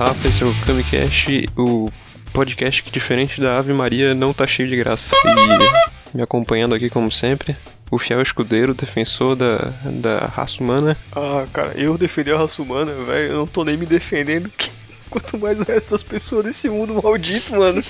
Rafa, esse é o Camicast, o podcast que, diferente da Ave Maria, não tá cheio de graça. E me acompanhando aqui, como sempre, o fiel escudeiro, defensor da, da raça humana. Ah, cara, eu defender a raça humana, velho, eu não tô nem me defendendo. Quanto mais o resto das pessoas desse mundo maldito, mano.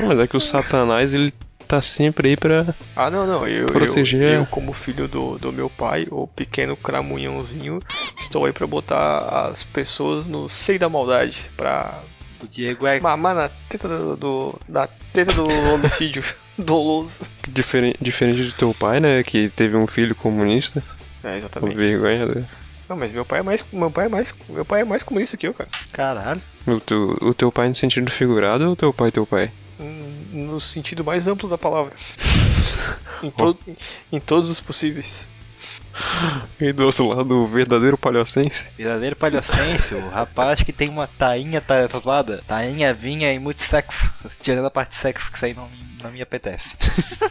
Mas é que o Satanás, ele tá sempre aí pra Ah, não, não. Eu, Proteger. eu, eu, como filho do, do meu pai, o pequeno cramunhãozinho, estou aí pra botar as pessoas no seio da maldade. Pra O Diego é. mamar na teta do, do- na teta do homicídio doloso. diferente, diferente do teu pai, né? Que teve um filho comunista. É, Com exatamente. vergonha. Né? Não, mas meu pai é mais. Meu pai é mais. Meu pai é mais comunista que eu, cara. Caralho. O teu, o teu pai no sentido figurado ou o teu pai teu pai? No sentido mais amplo da palavra. em, to em todos os possíveis. E do outro lado, o verdadeiro palhocense. Verdadeiro palhocense, o rapaz que tem uma tainha ta- tatuada. Tainha, vinha e muito sexo. Tirando a parte de sexo que isso aí não, não me apetece.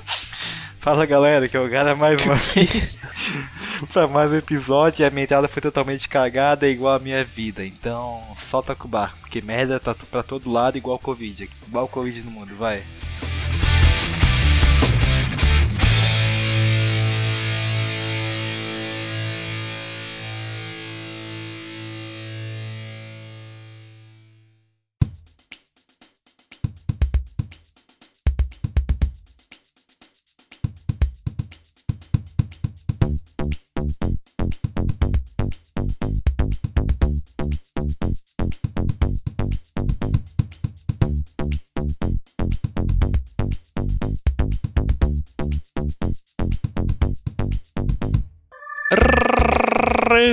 Fala galera, que é o cara mais uma vez pra mais um episódio e a minha entrada foi totalmente cagada igual a minha vida. Então, solta com o barco, porque merda tá pra todo lado igual Covid. Igual Covid no mundo, vai.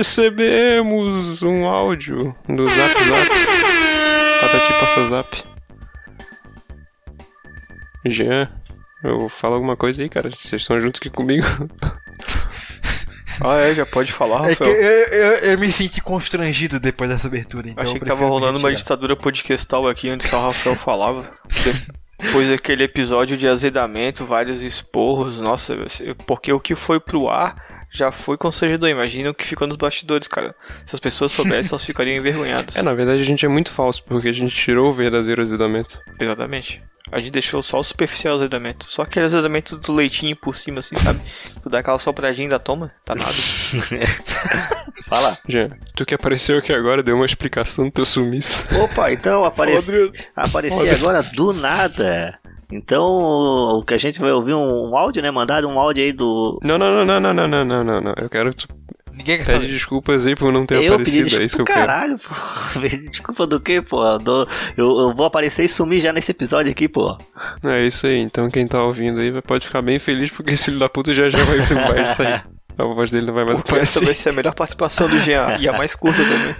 Recebemos um áudio do Zap Zap. Patati passa Zap. Jean, eu falo alguma coisa aí, cara. Vocês estão juntos aqui comigo. Ah, é, já pode falar, É que Rafael. eu, eu, eu me senti constrangido depois dessa abertura. Então Achei que tava rolando uma ditadura podcastal aqui onde só o Rafael falava. Depois daquele episódio de azedamento, vários esporros, nossa, porque o que foi pro ar já foi constrangedor. Imagina o que ficou nos bastidores, cara. Se as pessoas soubessem, elas ficariam envergonhadas. É, na verdade a gente é muito falso, porque a gente tirou o verdadeiro azedamento. Exatamente. A gente deixou só o superficial azedamento. Só aquele azedamento do leitinho por cima, assim, sabe? Tu dá aquela sopradinha da toma, tá nada. Fala. Jean, tu que apareceu aqui agora, deu uma explicação do teu sumiço. Opa, então apareci, apareci agora do nada. Então, o que a gente vai ouvir um, um áudio, né? Mandaram um áudio aí do. Não, não, não, não, não, não, não, não, não. Eu quero que tu Ninguém quer pede saber. desculpas aí por não ter eu aparecido, desculpa é isso que eu pro quero. caralho, Desculpa do quê, pô? Eu, eu, eu vou aparecer e sumir já nesse episódio aqui, pô. É isso aí, então quem tá ouvindo aí pode ficar bem feliz porque esse filho da puta já já vai, vai sair. A voz dele não vai mais Porque essa vai aparecer. ser a melhor participação do Jean. E a mais curta também.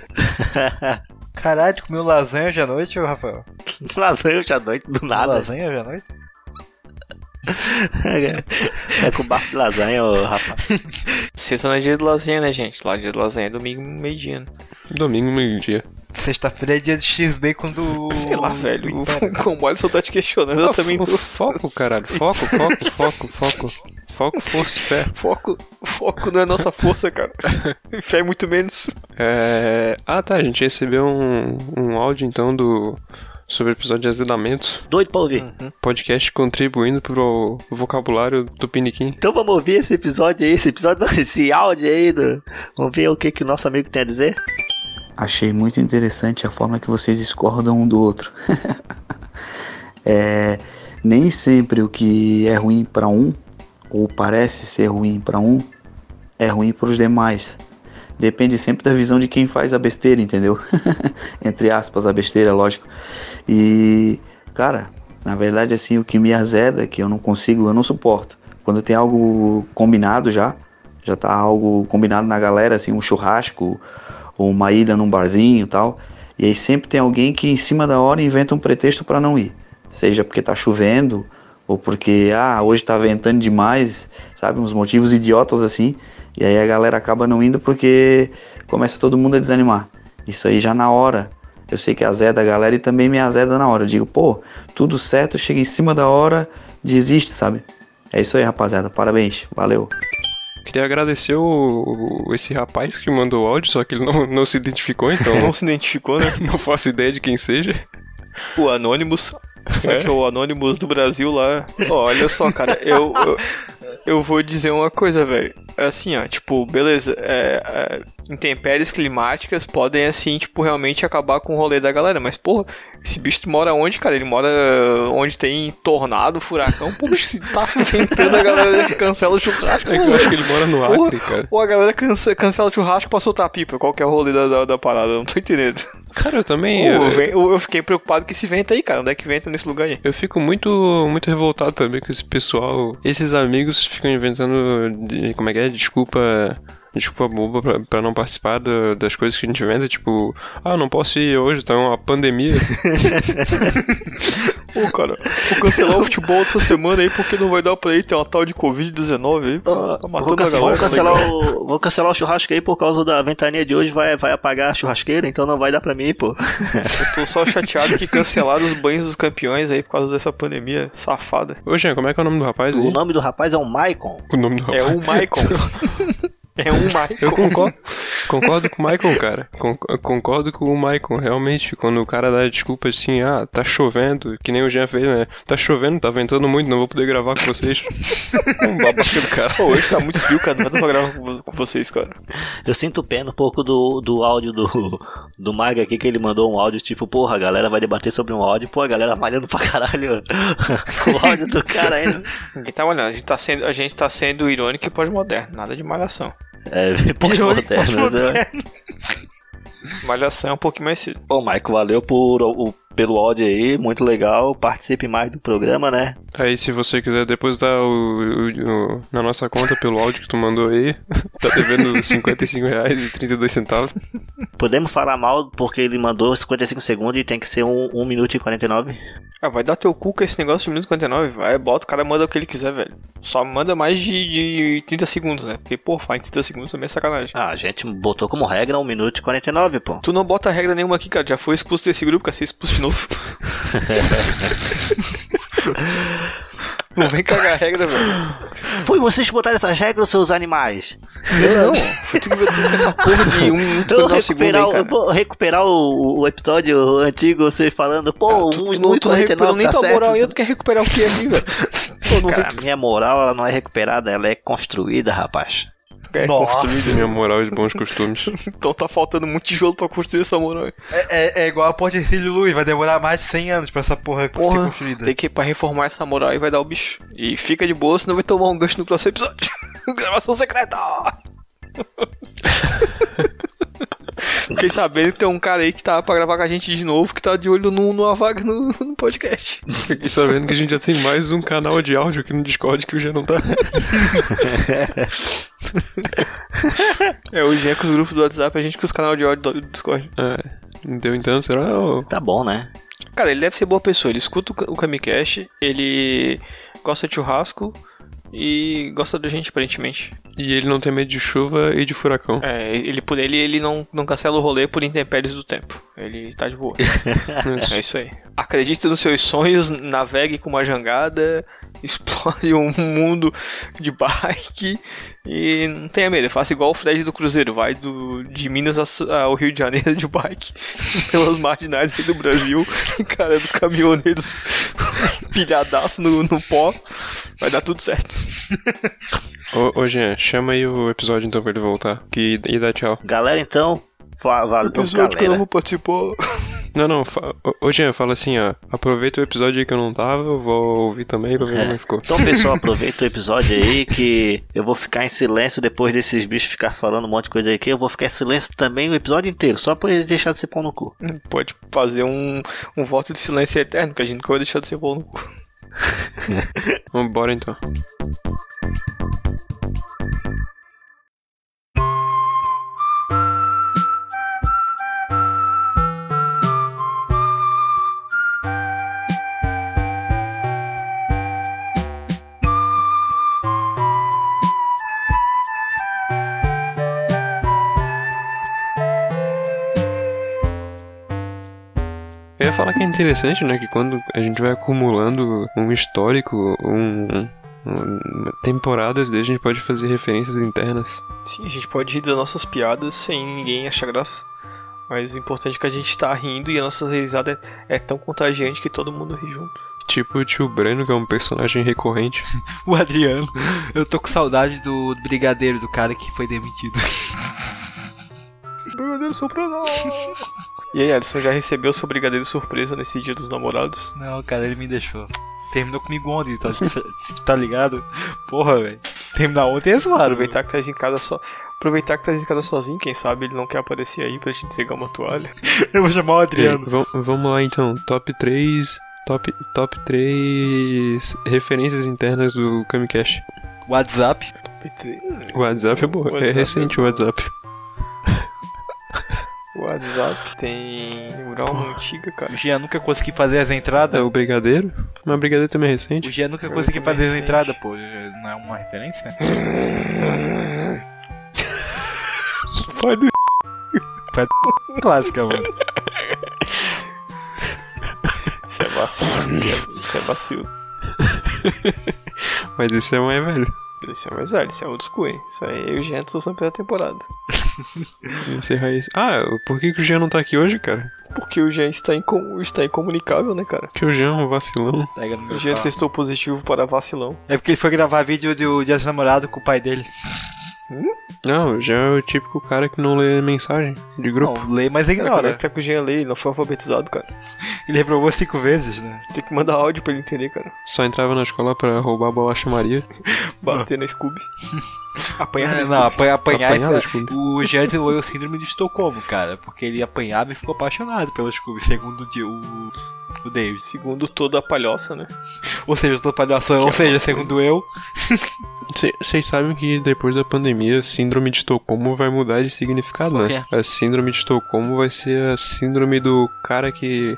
Caralho, tu comeu lasanha hoje à noite, Rafael? Lasanha já noite do nada. Lasanha hoje à noite? É com bafo de lasanha, ô Rafa. Sexta não é dia de lasanha, né, gente? Lá dia de lasanha é domingo, meio-dia. né? Domingo, meio-dia. Sexta-feira é dia de X-Bacon do. Sei lá, velho. O Império. Como olha, só tá te questionando. Eu Ah, também tô. Foco, caralho. Foco, foco, foco, foco. Foco, força e fé. Foco, foco não é nossa força, cara. E Fé é muito menos. É... Ah, tá. A gente recebeu um, um áudio então do. Sobre o episódio de azedamento. Doido pra ouvir. Podcast contribuindo pro vocabulário do Piniquim. Então vamos ouvir esse episódio aí, esse episódio, esse áudio aí. Do... Vamos ver o que, que o nosso amigo tem a dizer. Achei muito interessante a forma que vocês discordam um do outro. é, nem sempre o que é ruim para um, ou parece ser ruim para um, é ruim para os demais. Depende sempre da visão de quem faz a besteira, entendeu? Entre aspas, a besteira, lógico. E, cara, na verdade, assim, o que me azeda, que eu não consigo, eu não suporto. Quando tem algo combinado já, já tá algo combinado na galera, assim, um churrasco, ou uma ida num barzinho e tal. E aí sempre tem alguém que em cima da hora inventa um pretexto para não ir. Seja porque tá chovendo, ou porque, ah, hoje tá ventando demais, sabe? Uns motivos idiotas assim. E aí a galera acaba não indo porque começa todo mundo a desanimar. Isso aí já na hora. Eu sei que azeda a galera e também me azeda na hora. Eu digo, pô, tudo certo, chega em cima da hora, desiste, sabe? É isso aí, rapaziada. Parabéns. Valeu. Queria agradecer o, o- esse rapaz que mandou o áudio, só que ele não, não se identificou, então Não se identificou, né? não faço ideia de quem seja. O Anonymous. Só É? que o Anonymous do Brasil lá. Ó, olha só, cara, eu, eu, eu vou dizer uma coisa, velho. É Assim, ó, tipo, beleza, é, é, intempéries climáticas podem, assim, tipo, realmente acabar com o rolê da galera. Mas, porra, esse bicho mora onde, cara? Ele mora onde tem tornado, furacão. Pô, bicho, se tá ventando, a galera cancela o churrasco. É que eu acho que ele mora no Acre, cara. Ou a galera canse- cancela o churrasco pra soltar pipa. Qual que é o rolê da, da, da parada? Eu não tô entendendo. Cara, eu também. Pô, eu, eu, eu- eu fiquei preocupado com esse vento aí, cara. Onde é que venta nesse lugar aí? eu fico muito, muito revoltado também com esse pessoal. Esses amigos ficam inventando. de- como é que é? Desculpa. Desculpa boba pra, pra não participar da- das coisas que a gente inventa, tipo, ah, não posso ir hoje, tá uma pandemia. Pô, cara, vou cancelar o futebol essa semana aí porque não vai dar pra ir. Tem uma tal de Covid-19 aí. Tá vou, matando a cancelar, galera. vou cancelar o, vou cancelar o churrasco aí por causa da ventania de hoje. Vai, vai apagar a churrasqueira, então não vai dar pra mim, pô. Eu tô só chateado que cancelaram os banhos dos campeões aí por causa dessa pandemia safada. Ô, Jean, como é que é o nome do rapaz aí? O nome do rapaz é o Maicon. O nome do rapaz. É um Michael. É um Michael. Eu concordo, concordo com o Maicon, cara. Con- concordo com o Maicon, realmente. Quando o cara dá desculpa assim, ah, tá chovendo, que nem o Jean fez, né? Tá chovendo, tá ventando muito, não vou poder gravar com vocês. um babaca do cara. Pô, hoje tá muito frio, cara. Não vai dar pra gravar com vocês, cara. Eu sinto pena um pouco do, do áudio do, do Mag aqui, que ele mandou um áudio tipo, porra, a galera vai debater sobre um áudio, pô, a galera malhando pra caralho o áudio do cara? Ninguém tá olhando. A gente tá sendo, a gente tá sendo irônico e pós-moderno. Nada de malhação. É, pós-moderno. né? Malhação é um pouquinho mais cedo. Pô, Maico, valeu por, o, pelo áudio aí, muito legal. Participe mais do programa, né? Aí, se você quiser depositar o, o- o- na nossa conta pelo áudio que tu mandou aí, tá devendo 55 reais e 32 centavos. Podemos falar mal porque ele mandou 55 segundos e tem que ser 1, 1 minuto e 49. Ah, vai dar teu cu com esse negócio de minuto 59. Vai, bota, o cara manda o que ele quiser, velho. Só manda mais de, de 30 segundos, né? Porque, pô, em 30 segundos também é sacanagem. Ah, a gente botou como regra 1 minuto e 49, pô. Tu não bota regra nenhuma aqui, cara. Já foi expulso desse grupo, quer ser expulso de novo. não vem cagar a regra, velho. Foi vocês que botaram essas regras, seus animais. Eu não. Foi tu que com essa porra de um minuto Eu um segundo recuperar, aí, o- cara. vou recuperar o, o episódio antigo, vocês falando, pô, Ah, 1 tu, não, minuto não recuperou 49 nem tá tua certo. moral e tu quer recuperar o que aqui, velho? Cara, a minha moral ela não é recuperada, ela é construída, rapaz. É Nossa. construído. Minha moral e bons costumes. Então tá faltando muito tijolo pra construir essa moral. aí. É, é, é igual a Ponte Ercílio Luz, vai demorar mais de 100 anos pra essa porra, ser Porra, construída. tem que ir pra reformar essa moral aí vai dar o bicho. E fica de boa, senão vai tomar um gancho no próximo episódio. Gravação secreta! Fiquei sabendo que tem um cara aí que tá pra gravar com a gente de novo, que tá de olho num- numa vaga no, no podcast. Fiquei sabendo que a gente já tem mais um canal de áudio aqui no Discord que o Jean não tá. É, o Jean com os grupos do WhatsApp, a gente com os canais de áudio do Discord. É, deu então, será? Ô, Tá bom, né? Cara, ele deve ser boa pessoa, ele escuta o Kamicast, ele gosta de churrasco e gosta da gente, aparentemente. E ele não tem medo de chuva e de furacão. É, ele, por ele, ele não, não cancela o rolê por intempéries do tempo. Ele tá de boa. é isso aí. Acredite nos seus sonhos, navegue com uma jangada, explore um mundo de bike e não tenha medo. Faça igual o Fred do Cruzeiro. Vai do, de Minas ao Rio de Janeiro de bike pelas marginais aí do Brasil. Cara, dos caminhoneiros pilhadaço no, no pó. Vai dar tudo certo. Ô, ô Jean, chama aí o episódio então pra ele voltar. Que, e dá tchau. Galera, então, fa- valeu, Episódio que eu não galera. vou participar. Não, não, fa... ô, Jean, fala assim, ó. Aproveita o episódio aí que eu não tava, eu vou ouvir também pra ver É. como ficou. Então, pessoal, aproveita o episódio aí que eu vou ficar em silêncio depois desses bichos ficar falando um monte de coisa aí aqui. Eu vou ficar em silêncio também o episódio inteiro, só pra ele deixar de ser pão no cu. Pode fazer um, um voto de silêncio eterno, que a gente nunca vai deixar de ser bom no cu. Vambora então. Eu ia falar que é interessante, né? Que quando a gente vai acumulando um histórico, um, Temporadas desde a gente pode fazer referências internas. Sim, a gente pode rir das nossas piadas sem ninguém achar graça. Mas o importante é que a gente tá rindo e a nossa risada é, é tão contagiante que todo mundo ri junto. Tipo o tio Breno, que é um personagem recorrente. O Adriano. Eu tô com saudade do, brigadeiro, do cara que foi demitido. Brigadeiro surpresa! E aí, Alisson, já recebeu seu brigadeiro surpresa nesse dia dos namorados? Não, cara, ele me deixou. Terminou comigo ontem, tá, tá ligado? Porra, velho. Terminar ontem é zoado. Aproveitar que tá em casa só. Aproveitar que tá em casa sozinho, quem sabe ele não quer aparecer aí pra te entregar uma toalha. Eu vou chamar o Adriano. vam- vamos lá então, top 3. Top, top 3 referências internas do Kamikaze. WhatsApp. O WhatsApp é boa, é WhatsApp recente é o WhatsApp. O WhatsApp tem uma antiga, cara. O Jean nunca consegui fazer as É entradas. o Brigadeiro, mas o Brigadeiro também é O recente. Jean nunca consegui fazer as sei. entradas, pô. Não é uma referência? Pai do Clássica, mano. Isso é vacilo. Isso é vacilo. Mas esse é mais velho. Esse é mais velho, esse é old school, hein? Isso aí eu e o Gento são sempre da temporada. É raiz. Ah, por que, que o Jean não tá aqui hoje, cara? Porque o Jean está, incom está incomunicável, né, cara? Porque o Jean é um vacilão. Pega no meu O Jean carro. testou positivo para vacilão. É porque ele foi gravar vídeo do Dia dos Namorados com o pai dele. Não, o Jean é o típico cara que não lê mensagem de grupo. Não, lê, mas Cara, como é ignora. que o Jean ali? Ele não foi alfabetizado, cara. Ele reprovou cinco vezes, né? Tem que mandar áudio pra ele entender, cara. Só entrava na escola pra roubar a bolacha Maria. Bater na Scooby. Apanhar na É, Scooby. não, apanhar, apanhar. Apanhar no Scooby. o Jean desenvolveu o síndrome de Estocolmo, cara. Porque ele apanhava e ficou apaixonado pelo Scooby, segundo o, Di- o, o Davis. Segundo toda a palhoça, né? Ou seja, eu tô palhaço, ou é seja, segundo eu. Vocês sabem que depois da pandemia, síndrome de Estocolmo vai mudar de significado, né? A síndrome de Estocolmo vai ser a síndrome do cara que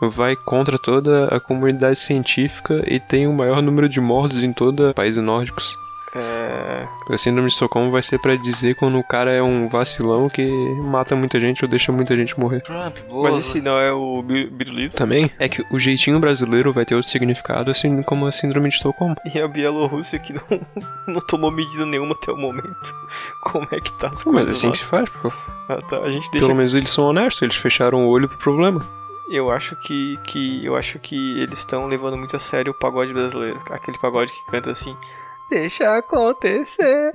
vai contra toda a comunidade científica e tem o maior número de mortos em todos os países nórdicos. É. A síndrome de Estocolmo vai ser pra dizer quando o cara é um vacilão que mata muita gente ou deixa muita gente morrer. Trump, Mas esse não é o Bi- Biruliro? Também é que o jeitinho brasileiro vai ter outro significado, assim como a síndrome de Estocolmo. E a Bielorrússia que não, não tomou medida nenhuma até o momento. Como é que tá as Mas coisas assim lá? que se faz, pô. Ah, tá. A gente deixa Pelo menos eles são honestos, eles fecharam o olho pro problema. Eu acho que, que eu acho que eles estão levando muito a sério o pagode brasileiro, aquele pagode que canta assim: Deixa acontecer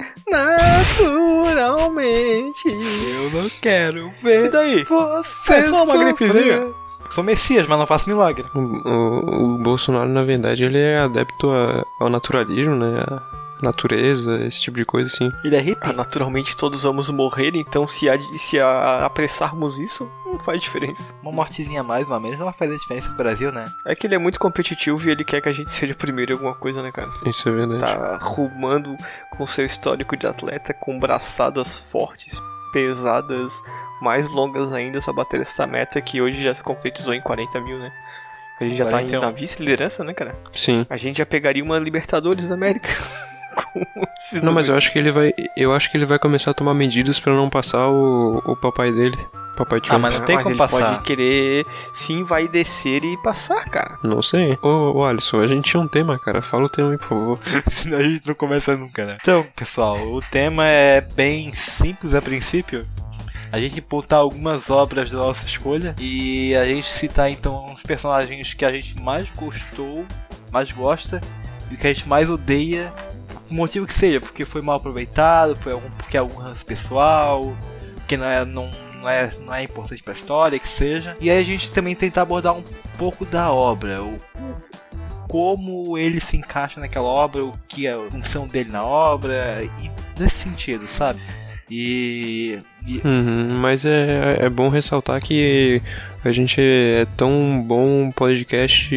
naturalmente. Eu não quero E ver daí? você É só uma gripezinha. Sou Messias, mas não faço milagre. O, o- o Bolsonaro, na verdade, ele é adepto a- ao naturalismo, né? A natureza, esse tipo de coisa, assim. Ele é hippie? Ah, naturalmente todos vamos morrer, então se, a, se a- apressarmos isso, não faz diferença. Uma mortezinha a mais, uma menos, não vai fazer diferença no Brasil, né? É que ele é muito competitivo e ele quer que a gente seja primeiro em alguma coisa, né, cara? Isso é verdade. Tá rumando com seu histórico de atleta com braçadas fortes, pesadas, mais longas ainda essa bater essa meta que hoje já se concretizou em 40 mil, né? A gente já tá 41. em, na vice-liderança, né, cara? Sim. A gente já pegaria uma Libertadores da América. Não, mas eu acho que ele vai. Eu acho que ele vai começar a tomar medidas pra não passar o, o papai dele. Papai Trump. mas não tem como ele passar. pode querer sim vai descer e passar, cara. Não sei. Ô, ô, Alisson, a gente tinha um tema, cara. Fala o tema aí, por favor. Senão a gente não começa nunca, né? Então, pessoal, o tema é bem simples a princípio. A gente botar algumas obras da nossa escolha e a gente citar então os personagens que a gente mais gostou, mais gosta e que a gente mais odeia, motivo que seja, porque foi mal aproveitado, foi algum, porque é algum ranço pessoal, que não é, não, não é, não é importante pra história, que seja. E aí a gente também tentar abordar um pouco da obra, o, como ele se encaixa naquela obra, o que é a função dele na obra, e nesse sentido, sabe? E, e Uhum, mas é, é bom ressaltar que a gente é tão bom podcast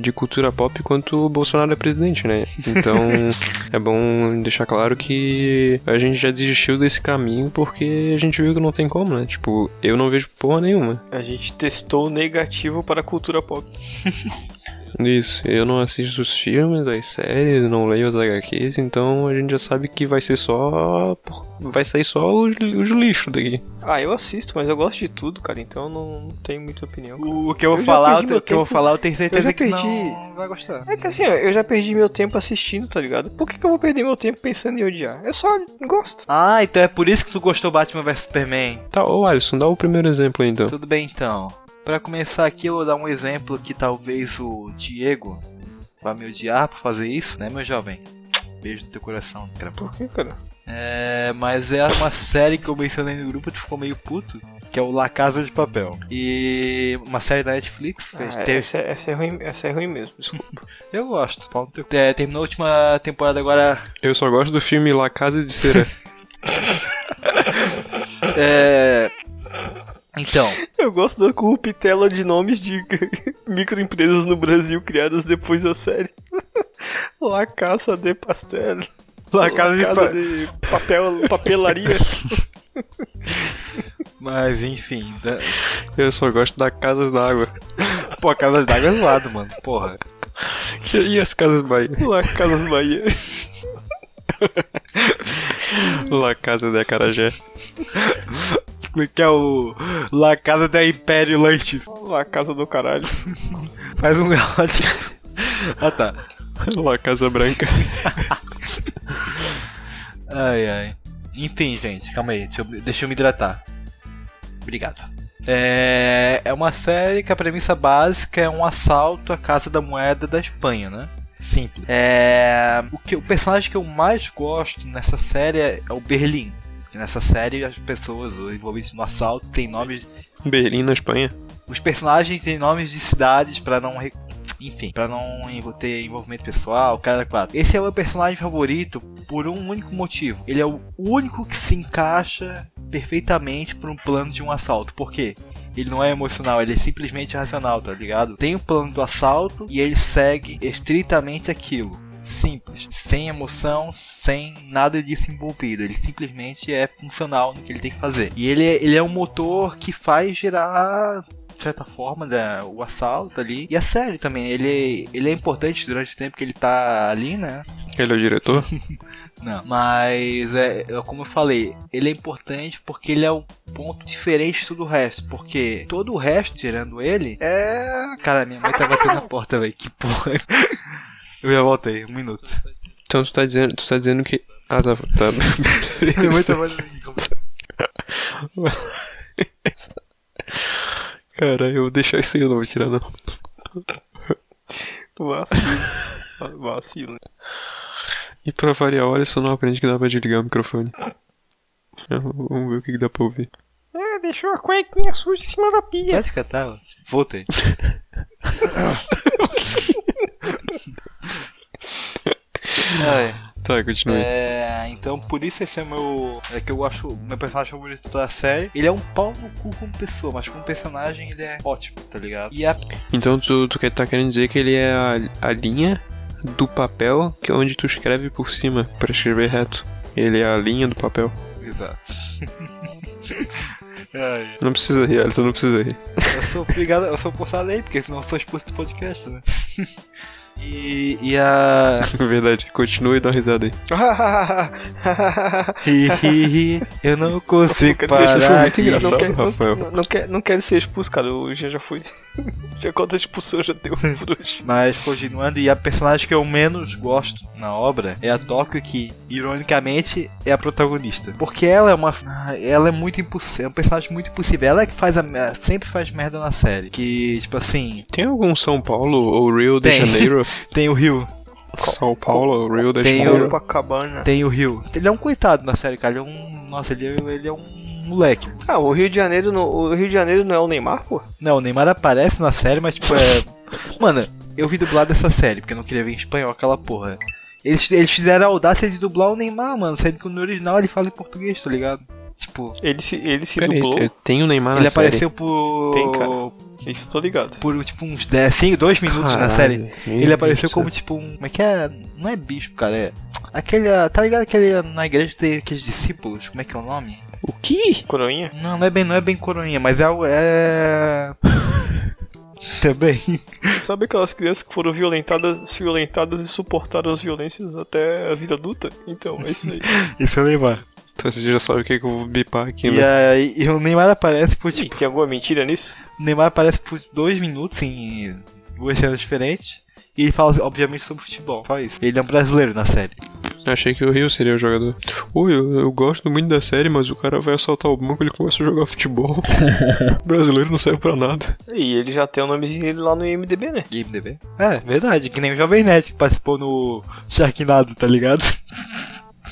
de cultura pop quanto o Bolsonaro é presidente, né? Então é bom deixar claro que a gente já desistiu desse caminho porque a gente viu que não tem como, né? Tipo, eu não vejo porra nenhuma. A gente testou negativo para a cultura pop. Isso, eu não assisto os filmes, as séries, não leio as HQs, então a gente já sabe que vai ser só. Vai sair só os, os lixos daqui. Ah, eu assisto, mas eu gosto de tudo, cara, então eu não tenho muita opinião. cara. O que eu vou Eu falar, o que eu vou tempo. falar, eu tenho certeza já que perdi- não vai gostar. É que assim, ó, eu já perdi meu tempo assistindo, tá ligado? Por que, que eu vou perder meu tempo pensando em odiar? Eu só gosto. Ah, então é por isso que tu gostou Batman vs Superman. Tá, ô Alisson, dá o primeiro exemplo aí então. Tudo bem então. Pra começar aqui, eu vou dar um exemplo que talvez o Diego vá me odiar por fazer isso, né, meu jovem? Beijo no teu coração, cara. Por que, cara? É, mas é uma série que eu mencionei no grupo, tu ficou meio puto, que é o La Casa de Papel. E uma série da Netflix. Ah, teve- essa, essa é ruim, essa é ruim mesmo, desculpa. Eu gosto. É, terminou a última temporada agora. Eu só gosto do filme La Casa de Cera. É. Então, Eu gosto da corruptela de nomes de microempresas no Brasil criadas depois da série. La Casa de Pastel. La Casa de Pa- de papel, papelaria. mas enfim. da- eu só gosto da Casas d'Água. Pô, a Casa d'Água é zoado, mano. Porra. E as Casas Bahia? La Casas Bahia. La Casa de Acarajé. Que é o La Casa da Império Lanches. La Casa do Caralho. Faz um garoto. ah tá. La Casa Branca. Ai ai. Enfim, gente, calma aí. Deixa eu, deixa eu me hidratar. Obrigado. É, é uma série que a premissa básica é um assalto à Casa da Moeda da Espanha, né? Simples. É, o, que, o personagem que eu mais gosto nessa série é o Berlim. E nessa série as pessoas envolvidas no assalto têm nomes Berlim, na Espanha. os personagens têm nomes de cidades pra não. Enfim, pra não ter envolvimento pessoal, cara quatro. Esse é o meu personagem favorito por um único motivo. Ele é o único que se encaixa perfeitamente para um plano de um assalto. Por quê? Ele não é emocional, ele é simplesmente racional, tá ligado? Tem o plano do assalto e ele segue estritamente aquilo. Simples, sem emoção, sem nada disso envolvido. Ele simplesmente é funcional no que ele tem que fazer. E ele, é- ele é um motor que faz girar de certa forma, né, o assalto ali. E a série também, ele, ele é importante durante o tempo que ele tá ali, né? Ele é o diretor? Não. Mas, é, é como eu falei, ele é importante porque ele é um ponto diferente de tudo o resto. Porque todo o resto, tirando ele, é. Cara, minha mãe tá batendo na porta, velho. Que porra. Eu já voltei, um minuto. Então tu tá dizendo, tu tá dizendo que. Ah, tá. tá. Minha mãe tá batendo. Cara, eu vou deixar isso aí, eu não vou tirar não. Vacilo. Vacilo. E pra variar, olha, só não aprende que dá pra desligar o microfone. Vamos ver o que, que dá pra ouvir. É, deixou a cuequinha suja em cima da pia. Pode catar, ó. Voltei. Ai. Tá, continue. É, então por isso esse é o meu. É que eu acho o meu personagem favorito da série. Ele é um pau no cu como pessoa, mas como personagem ele é ótimo, tá ligado? E a. Então tu, tu quer, tá querendo dizer que ele é a, a linha do papel que é onde tu escreve por cima pra escrever reto. Ele é a linha do papel. Exato. Ai, Não precisa rir, Alisson, não precisa rir. eu sou obrigado, eu sou forçado aí, porque senão eu sou expulso do podcast, né? E, e a. Verdade, continua e dá uma risada aí. eu não consigo Quer dizer, Isso foi parar. muito de- engraçado. não, quer, Rafael. Não, não, quer, não quero ser expulso, cara. Eu já, já fui. já quantas expulsão já deu hoje. Mas continuando, e a personagem que eu menos gosto na obra é a Tóquio, que ironicamente é a protagonista. Porque ela é uma. Ela é muito impossível. É um personagem muito impossível. Ela é que faz a, sempre faz merda na série. Que, tipo assim, Tem algum São Paulo ou Rio de Tem. Janeiro? tem o Rio. São Paulo ou Rio de Tem Janeiro? o- Copacabana. Tem o Rio. Ele é um coitado na série, cara. Ele é um. Nossa, ele é, ele é um moleque. Ah, o Rio de Janeiro, no, o Rio de Janeiro não é o Neymar, pô? Não, o Neymar aparece na série, mas tipo é. Mano, eu vi dublado essa série, porque eu não queria ver em espanhol aquela porra. Eles, eles fizeram a audácia de dublar o Neymar, mano, sendo que no original ele fala em português, tá ligado? Tipo, Ele se, ele se Peraí, dublou. tem o Neymar na ele série? apareceu por. Tem, cara. Isso eu tô ligado. Por tipo uns 10, 5, 2 minutos na Caralho, série. meu Ele apareceu como tipo um. Como é que é? Não é bispo, cara, é. Aquele. Tá ligado aquele na igreja tem aqueles discípulos? Como é que é o nome? O que? Coroinha? Não, não é bem, não é bem coroinha, mas é algo. É. Também. Sabe aquelas crianças que foram violentadas, violentadas e suportaram as violências até a vida adulta? Então, é isso aí. Isso é o Neymar. Então você já sabe o que, que eu vou bipar aqui, E, né? aí, e o Neymar aparece por Ih, tipo. tem alguma mentira nisso? O Neymar aparece por dois minutos em duas cenas diferentes. E ele fala, obviamente, sobre futebol. Só isso. Ele é um brasileiro na série. Achei que o Rio seria o jogador. Oi, eu, eu gosto muito da série, mas o cara vai assaltar o banco e ele começa a jogar futebol. o brasileiro não serve pra nada. E ele já tem o nomezinho dele lá no IMDB, né? IMDB? É, verdade. Que nem o Jovem Nerd que participou no Sharknado, tá ligado?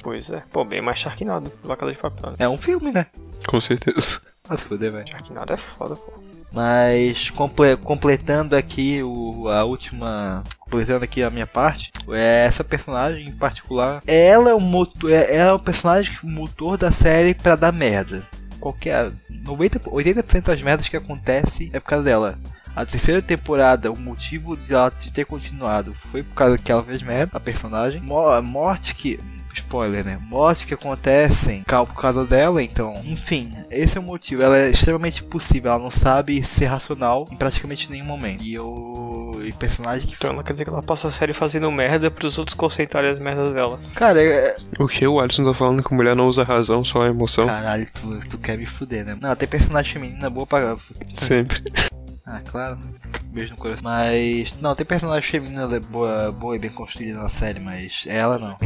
Pois é. Pô, bem mais Sharknado. Lacada de papel, né? É um filme, né? Com certeza. Ah, se fuder, velho. Sharknado é foda, pô. Mas comple- completando aqui o, a última. Completando aqui a minha parte, é essa personagem em particular. Ela é o motor. É, ela é o personagem motor da série pra dar merda. Qualquer. 90, 80% das merdas que acontecem é por causa dela. A terceira temporada, o motivo de ela ter continuado foi por causa que ela fez merda, a personagem. Mo- morte que. Spoiler, né? Mortes que acontecem por causa dela, então. Enfim, esse é o motivo. Ela é extremamente possível, ela não sabe ser racional em praticamente nenhum momento. E o e personagem que. Então ela quer dizer que ela passa a série fazendo merda pros outros conceitarem as merdas dela. Cara, é. O que o Alisson tá falando que mulher não usa razão, só a emoção? Caralho, tu, tu quer me fuder, né? Não, tem personagem feminina boa pra. Sempre. Ah, claro. Beijo no coração. Mas. Não, tem personagem feminina boa, boa e bem construída na série, mas ela não.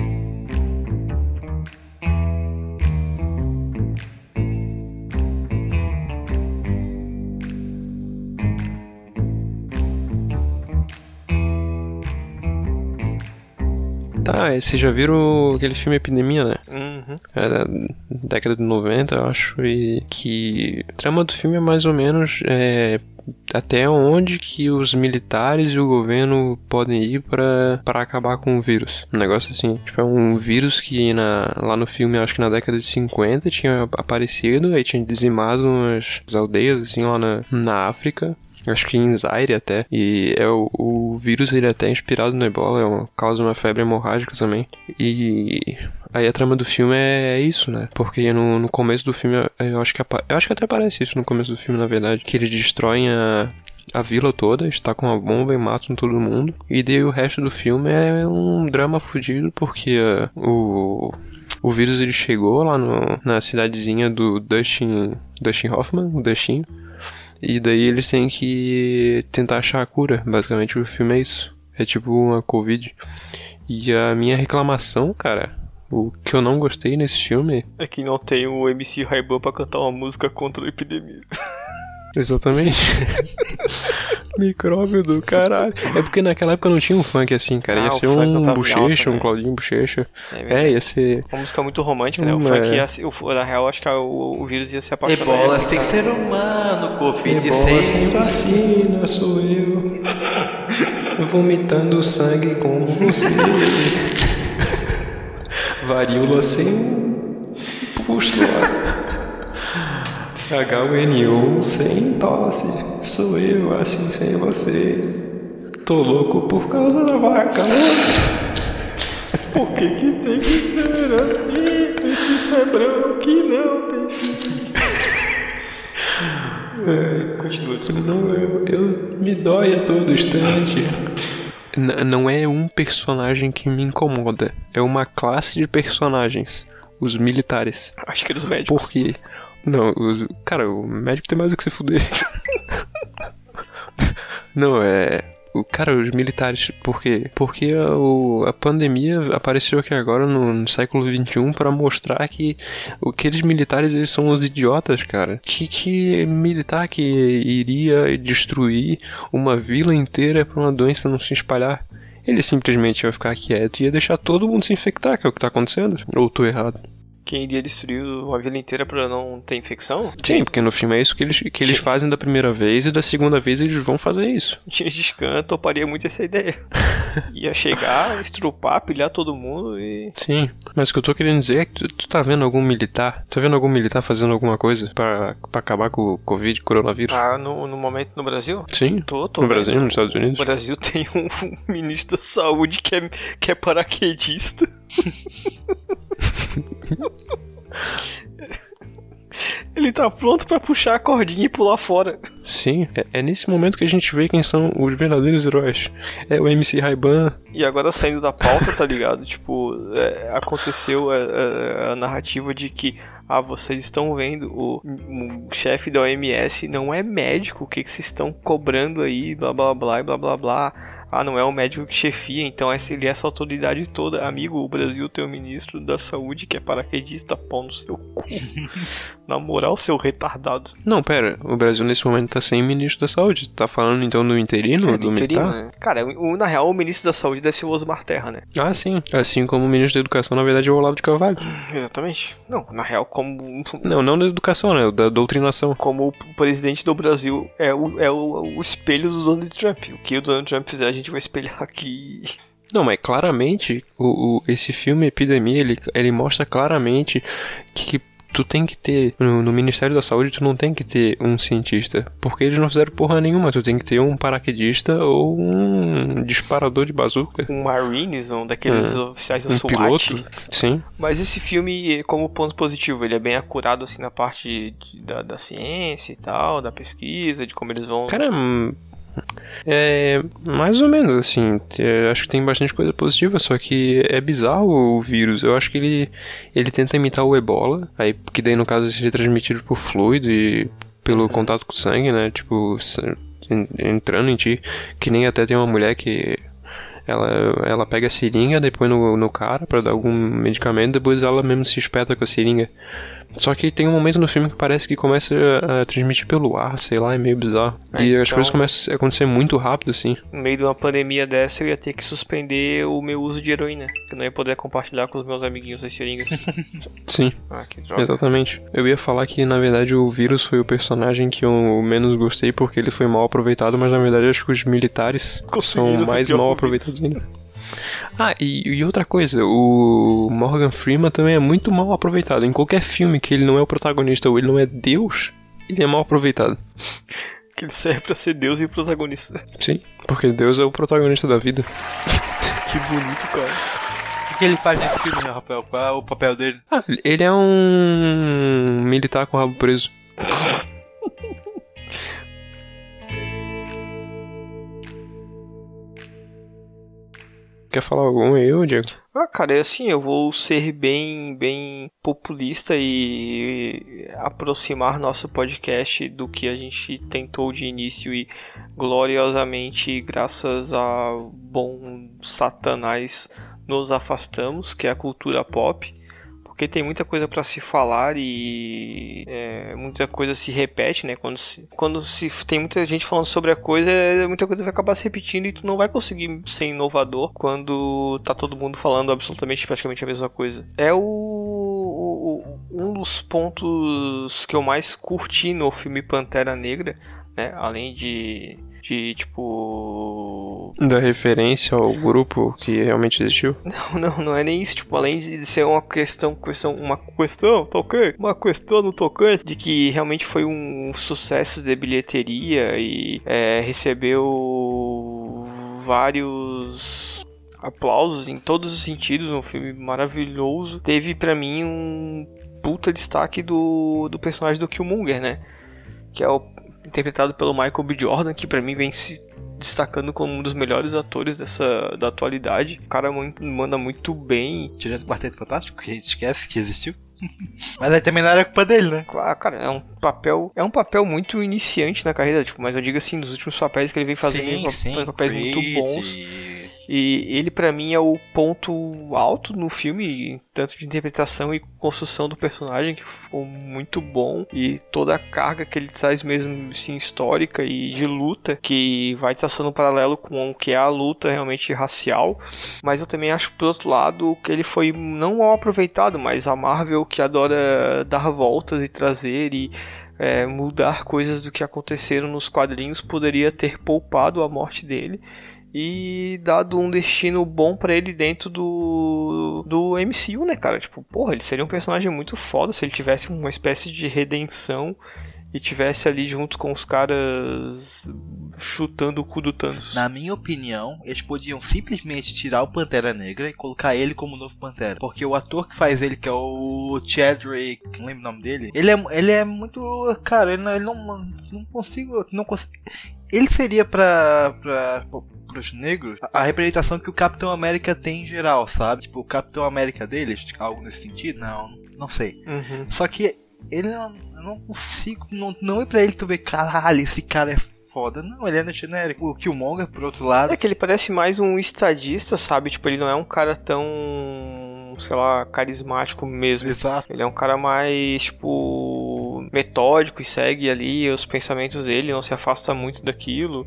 Tá, vocês já viram aquele filme Epidemia, né? Uhum. É da década de 90, eu acho, e que a trama do filme é mais ou menos é, até onde que os militares e o governo podem ir pra para acabar com o vírus. Um negócio assim, tipo, é um vírus que na, lá no filme, acho que na década de 50 tinha aparecido, aí tinha dizimado umas aldeias assim lá na, na África. Acho que em Zaire até. E é o, o vírus ele é até inspirado no ebola, é uma, causa uma febre hemorrágica também. E aí a trama do filme é, é isso, né? Porque no, no começo do filme, eu acho que eu acho que até aparece isso no começo do filme, na verdade, que eles destroem a a vila toda está com uma bomba e matam todo mundo. E daí o resto do filme é um drama fudido porque ah, o o vírus ele chegou lá no, na cidadezinha do Dustin, Dustin Hoffman, o Dustin. E daí eles têm que tentar achar a cura. Basicamente o filme é isso. É tipo uma Covid. E a minha reclamação, cara, o que eu não gostei nesse filme. É que não tem o MC Raiban pra cantar uma música contra a epidemia. Exatamente. Micróbio do caralho. É porque naquela época não tinha um funk assim, cara. Ah, ia ser um bochecha, alta, um né? Claudinho bochecha. É, É, ia ser. Uma música muito romântica, né? O Hum, funk ia se- o, na real, acho que o, o vírus ia se apaixonar. Ebola sem ser humano, Covid Ebola sem. sem vacina sou eu. Vomitando sangue como você. Varíola sem pustular. H1N1 sem tosse. Sou eu assim sem você. Tô louco por causa da vaca. Por que, que tem que ser assim? Esse febrão que não tem fim. É, Continua. Não, eu, eu me dói a todo instante. N- não é um personagem que me incomoda, é uma classe de personagens, os militares. Acho que os médicos. Por quê? Não, os- cara, o médico tem mais do que se fuder. Não, é. O, cara, os militares, por quê? Porque a, o- a pandemia apareceu aqui agora no, no século XXI pra mostrar que aqueles militares eles são os idiotas, cara. Que, que militar que iria destruir uma vila inteira pra uma doença não se espalhar? Ele simplesmente ia ficar quieto e ia deixar todo mundo se infectar, que é o que tá acontecendo. Ou tô errado? Quem iria destruir uma vila inteira pra não ter infecção? Sim, porque no filme é isso que eles, que eles Sim. fazem da primeira vez e da segunda vez eles vão fazer isso. Tinha Scan toparia muito essa ideia. Ia chegar, estrupar, pilhar todo mundo e. Sim, mas o que eu tô querendo dizer é que tu, tu tá vendo algum militar? Tá vendo algum militar fazendo alguma coisa pra, pra acabar com o Covid, coronavírus? Ah, no, no momento no Brasil? Sim, Tô, tô. no. Brasil, nos Estados O Unidos. Brasil tem um ministro da saúde que é, que é paraquedista. Ele tá pronto pra puxar a cordinha e pular fora. Sim, é, é nesse momento que a gente vê quem são os verdadeiros heróis. É o MC Raiban. E agora saindo da pauta, tá ligado? tipo, é, aconteceu a, a- a narrativa de que ah, vocês estão vendo, o, o chefe da OMS não é médico, o que, que vocês estão cobrando aí, blá blá blá blá blá blá. Ah, não é o médico que chefia, então essa, ele é essa autoridade toda. Amigo, o Brasil tem o ministro da saúde que é paraquedista, pau no seu cu. Na moral, seu retardado. Não, pera, o Brasil nesse momento tá sem ministro da saúde. Tá falando então do interino, É, do interino, militar? né? Cara, o, na real, o ministro da saúde deve ser o Osmar Terra, né? Ah, sim. Assim como o ministro da educação, na verdade, é o Olavo de Carvalho. Exatamente. Não, na real, como Não, não da educação, né? Da doutrinação. como o presidente do Brasil é o, é o, o espelho do Donald Trump. O que o Donald Trump fizer, a gente vai espelhar aqui. Não, mas claramente, o, o- esse filme Epidemia, ele, ele mostra claramente que tu tem que ter, no, no Ministério da Saúde, tu não tem que ter um cientista. Porque eles não fizeram porra nenhuma. Tu tem que ter um paraquedista ou um disparador de bazuca. Um Marines, um daqueles oficiais da Um SWAT. piloto. Sim. Mas esse filme, como ponto positivo, ele é bem acurado assim na parte de- da, da ciência e tal, da pesquisa, de como eles vão. Cara, é mais ou menos assim. é, acho que tem bastante coisa positiva, só que é bizarro o vírus. Eu acho que ele, ele tenta imitar o ebola, aí que daí no caso seria transmitido por fluido e pelo contato com o sangue, né? Tipo, entrando em ti. Que nem até tem uma mulher que. Ela, ela pega a seringa, depois no, no cara pra dar algum medicamento, depois ela mesmo se espeta com a seringa. Só que tem um momento no filme que parece que começa a, a transmitir pelo ar, sei lá, é meio bizarro. É, e as então- coisas começam a acontecer muito rápido, assim. No meio de uma pandemia dessa, eu ia ter que suspender o meu uso de heroína. Que eu não ia poder compartilhar com os meus amiguinhos as seringas. Sim, ah, que droga. exatamente. Eu ia falar que, na verdade, o vírus foi o personagem que eu menos gostei porque ele foi mal aproveitado, mas na verdade acho que os militares são mais mal aproveitados ainda. Ah, e, e outra coisa, o Morgan Freeman também é muito mal aproveitado. Em qualquer filme que ele não é o protagonista ou ele não é Deus, ele é mal aproveitado. Que ele serve pra ser Deus e protagonista. Sim, porque Deus é o protagonista da vida. Que bonito, cara. O que ele faz nesse filme, né, Rafael? Qual é o papel dele? Ah, ele é um militar com rabo preso. Quer falar algum aí, ô Diego? Ah, cara, é assim, eu vou ser bem, bem populista e aproximar nosso podcast do que a gente tentou de início e gloriosamente, graças a bom satanás, nos afastamos, que é a cultura pop. Porque tem muita coisa pra se falar e é, muita coisa se repete, né? Quando, se, quando se tem muita gente falando sobre a coisa, é, muita coisa vai acabar se repetindo e tu não vai conseguir ser inovador quando tá todo mundo falando absolutamente praticamente a mesma coisa. É o- um dos pontos que eu mais curti no filme Pantera Negra, né? Além de de tipo Da referência ao grupo que realmente existiu? não, não, não é nem isso, tipo, além de ser uma questão, questão uma questão, tá ok? Uma questão no tocante de que realmente foi um sucesso de bilheteria e é, recebeu vários aplausos em todos os sentidos, um filme maravilhoso. Teve pra mim um puta destaque do, do personagem do Killmonger, né? Que é o interpretado pelo Michael B. Jordan, que pra mim vem se destacando como um dos melhores atores dessa da atualidade. O cara muito- manda muito bem. Tirando o Quarteto Fantástico, que a gente esquece que existiu. Mas aí também não era culpa dele, né? Claro, cara, é um papel, é um papel muito iniciante na carreira, tipo, mas eu digo assim, dos últimos papéis que ele vem fazendo, ele faz papéis muito Creed bons. E- ele pra mim é o ponto alto no filme, tanto de interpretação e construção do personagem, que ficou muito bom. E toda a carga que ele traz mesmo, assim, histórica e de luta, que vai traçando um paralelo com o que é a luta realmente racial. Mas eu também acho, por outro lado, que ele foi não mal aproveitado, mas a Marvel que adora dar voltas e trazer e é, mudar coisas do que aconteceram nos quadrinhos poderia ter poupado a morte dele e dado um destino bom pra ele dentro do do MCU, né, cara? Tipo, porra, ele seria um personagem muito foda se ele tivesse uma espécie de redenção e tivesse ali junto com os caras chutando o cu do Thanos. Na minha opinião, eles podiam simplesmente tirar o Pantera Negra e colocar ele como novo Pantera. Porque o ator que faz ele, que é o Chadwick, não lembro o nome dele, ele é, ele é muito. Cara, ele não, ele não, não consigo. Não consigo. Ele seria pra. pra pros negros a, a representação que o Capitão América tem em geral, sabe? Tipo, o Capitão América deles, algo nesse sentido? Não, não sei. Uhum. Só que ele não, eu não consigo. Não, não é pra ele tu ver, caralho, esse cara é foda. Não, ele é genérico. O Killmonger, por outro lado. É que ele parece mais um estadista, sabe? Tipo, ele não é um cara tão, sei lá, carismático mesmo. Exato. Ele é um cara mais, tipo, metódico e segue ali os pensamentos dele, não se afasta muito daquilo.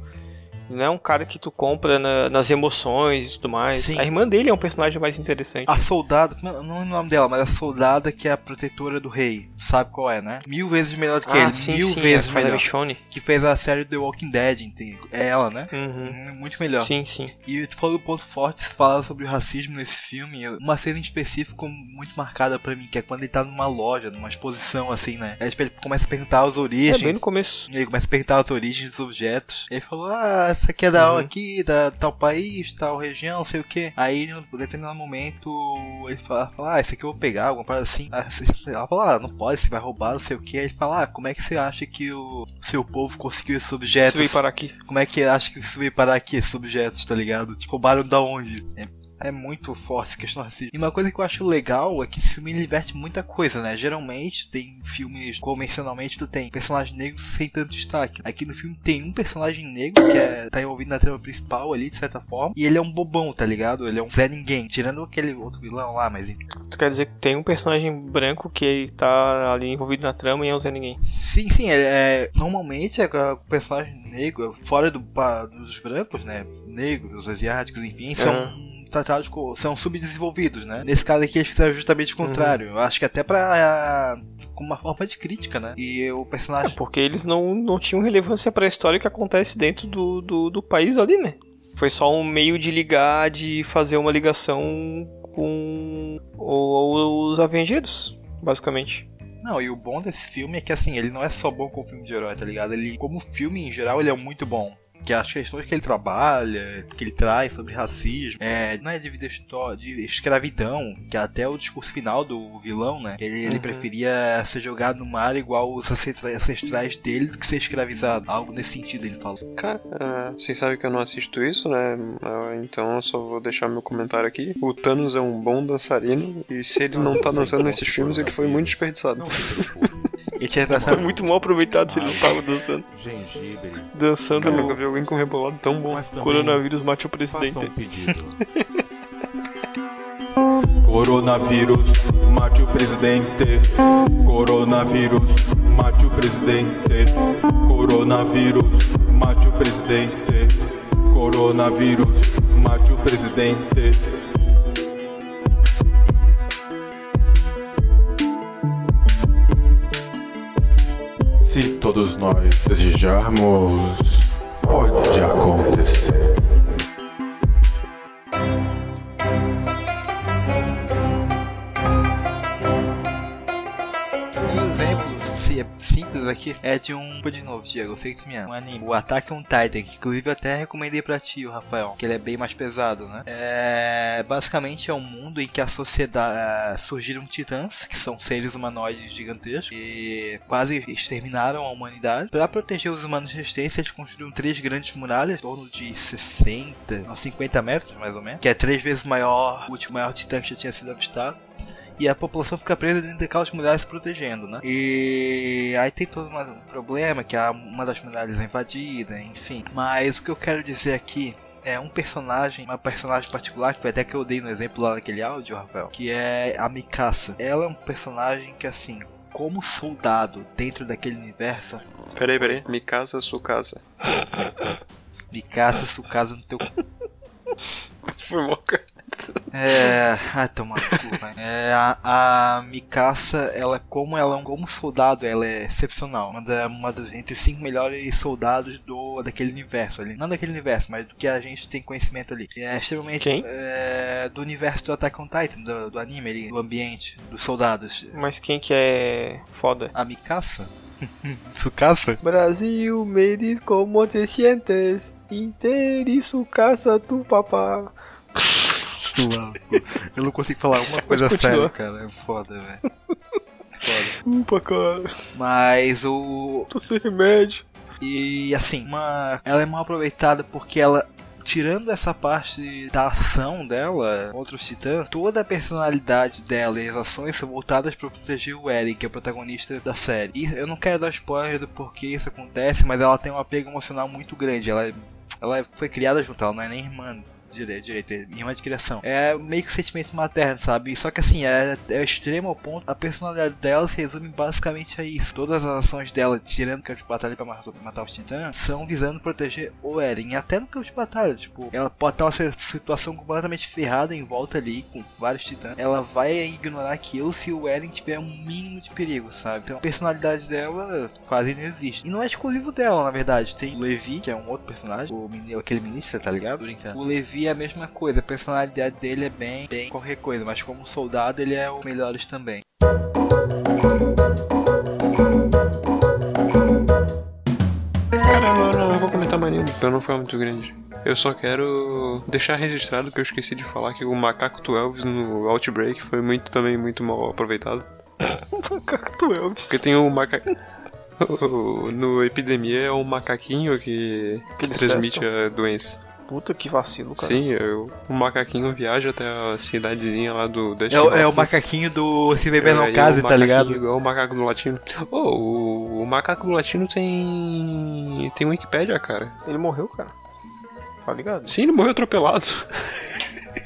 Não é um cara que tu compra na- nas emoções e tudo mais. Sim. A irmã dele é um personagem mais interessante. A soldado, como é- não lembro o nome dela, mas a soldada que é a protetora do rei. Sabe qual é, né? Mil vezes melhor do que ah, ele. sim, mil sim, vezes a melhor. Michonne. Que fez a série The Walking Dead, entende? É ela, né? Uhum. Hum, Muito melhor. Sim, sim. E tu falou do ponto forte, fala sobre o racismo nesse filme. Uma cena em específico muito marcada pra mim, que é quando ele tá numa loja, numa exposição assim, né? Aí ele começa a perguntar as É origens. bem no começo. Ele começa a perguntar as origens dos objetos. Ele falou: Ah, isso aqui é da Uhum. aqui, da tal país, tal região, não sei o que. Aí, no determinado momento, ele fala, fala: Ah, isso aqui eu vou pegar, alguma coisa assim. Ela fala: Ah, não pode, você vai roubar, não sei o que. Aí ele fala: Ah, como é que você acha que o seu povo conseguiu esses objetos? veio parar aqui. Como é que acha que isso veio parar aqui, esses objetos, tá ligado? Tipo, roubaram da onde? É, é muito forte essa questão racismo. E uma coisa que eu acho legal é que esse filme ele inverte muita coisa, né? Geralmente tem filmes, convencionalmente, tu tem personagens negros sem tanto destaque. Aqui no filme tem um personagem negro que é, tá envolvido na trama principal ali, de certa forma. E ele é um bobão, tá ligado? Ele é um Zé Ninguém. Tirando aquele outro vilão lá, mas. Tu quer dizer que tem um personagem branco que tá ali envolvido na trama e é o Zé Ninguém. Sim, sim, é, é- normalmente é o personagem negro, fora do, dos brancos, né? Negros, asiáticos, enfim, são tratados como. são subdesenvolvidos, né? Nesse caso aqui eles fizeram justamente o contrário. Eu acho que até pra. como uma forma de crítica, né? E o É, personagem. porque eles não, não tinham relevância pra história que acontece dentro do, do, do país ali, né? Foi só um meio de ligar, de fazer uma ligação com os Avengers, basicamente. Não, e o bom desse filme é que assim, ele não é só bom como filme de herói, tá ligado? Ele, como filme em geral, ele é muito bom. Que as questões que ele trabalha, que ele traz sobre racismo, é, não é de vida de escravidão, que até o discurso final do vilão, né? Ele, ele Uhum. preferia ser jogado no mar igual os ancestra- ancestrais dele do que ser escravizado. Algo nesse sentido, ele fala. Cara, vocês sabem que eu não assisto isso, né? Ah, então eu só vou deixar meu comentário aqui. O Thanos é um bom dançarino e se ele não tá dançando nesses filmes, ele foi muito desperdiçado. Não. Ele tinha Foi muito mal aproveitado se ele não tava dançando. Gengibre. Dançando Eu nunca vi alguém com rebolado tão bom. Coronavírus mate o presidente. um pedido. Coronavírus, mate o presidente. Coronavírus, mate o presidente. Coronavírus, mate o presidente. Coronavírus, mate o presidente. Todos nós desejarmos, pode acontecer. Aqui é de um. De novo, Diego, eu sei que tu me ama. Um anime. O Attack on Titan, que inclusive eu até recomendei pra ti, o Rafael. Que ele é bem mais pesado, né? É. Basicamente é um mundo em que a sociedade. surgiram titãs, que são seres humanoides gigantescos, que quase exterminaram a humanidade. Pra proteger os humanos resistentes, eles construíram três grandes muralhas, em torno de 60, não, 50 metros mais ou menos. Que é três vezes maior, o último maior titã que já tinha sido avistado e a população fica presa dentro daquelas muralhas se protegendo, né? E aí tem todo um problema que uma das muralhas é invadida, enfim. Mas o que eu quero dizer aqui é um personagem, uma personagem particular, que foi até que eu dei no exemplo lá naquele áudio, Rafael, que é a Mikasa. Ela é um personagem que assim, como soldado dentro daquele universo, Peraí, peraí. Mikasa Sukasa. Mikasa Sukasa no teu Foi mal. É. Ah, toma cu, vai. É, a, a Mikasa, ela, como ela é um como soldado, ela é excepcional. Uma, da, uma dos entre os cinco melhores soldados do, daquele universo ali. Não daquele universo, mas do que a gente tem conhecimento ali. É extremamente. Quem? é, do universo do Attack on Titan, do, do anime ali, do ambiente, dos soldados. Mas quem que é foda? A Mikasa? Sucaça? Brasil, me diz como te sientes. Inter y su casa, tu papá. Eu não consigo falar uma coisa séria, cara. É foda, velho. Foda. Upa, cara. Mas o. Tô sem remédio. E assim, uma. Ela é mal aproveitada porque ela. Tirando essa parte da ação dela contra os titãs, toda a personalidade dela e as ações são voltadas para proteger o Eren, que é o protagonista da série. E eu não quero dar spoiler do porquê isso acontece, mas ela tem um apego emocional muito grande. Ela, é- ela foi criada junto, ela não é nem irmã direito, é irmã de criação. É meio que sentimento materno, sabe? Só que assim, é, é extremo ao ponto. A personalidade dela se resume basicamente a isso. Todas as ações dela, tirando o campo de batalha pra matar, matar os titãs, são visando proteger o Eren. E até no campo de batalha, tipo, ela pode estar uma si- situação completamente ferrada em volta ali, com vários titãs. Ela vai ignorar aquilo se o Eren tiver um mínimo de perigo, sabe? Então a personalidade dela quase não existe. E não é exclusivo dela, na verdade. Tem o Levi, que é um outro personagem, o aquele ministro, tá ligado? Brincando. O Levi a mesma coisa, a personalidade dele é bem, bem qualquer coisa, mas como soldado ele é o melhores também. Cara, não, não, não vou comentar mais nenhum, porque não foi muito grande. Eu só quero deixar registrado que eu esqueci de falar que o macaco do Elvis no Outbreak foi muito também muito mal aproveitado. Macaco do Elvis. Porque tem o macaco. No Epidemia é um macaquinho que, que transmite testam. a doença. Puta que vacilo, cara. Sim, eu- o macaquinho viaja até a cidadezinha lá do É, o- é o macaquinho do Se Beber Não É, e Case, o tá ligado? Igual o macaco do latino. Ô, o, o macaco do latino tem. tem Wikipédia, cara. Ele morreu, cara. Tá ligado? Sim, ele morreu atropelado.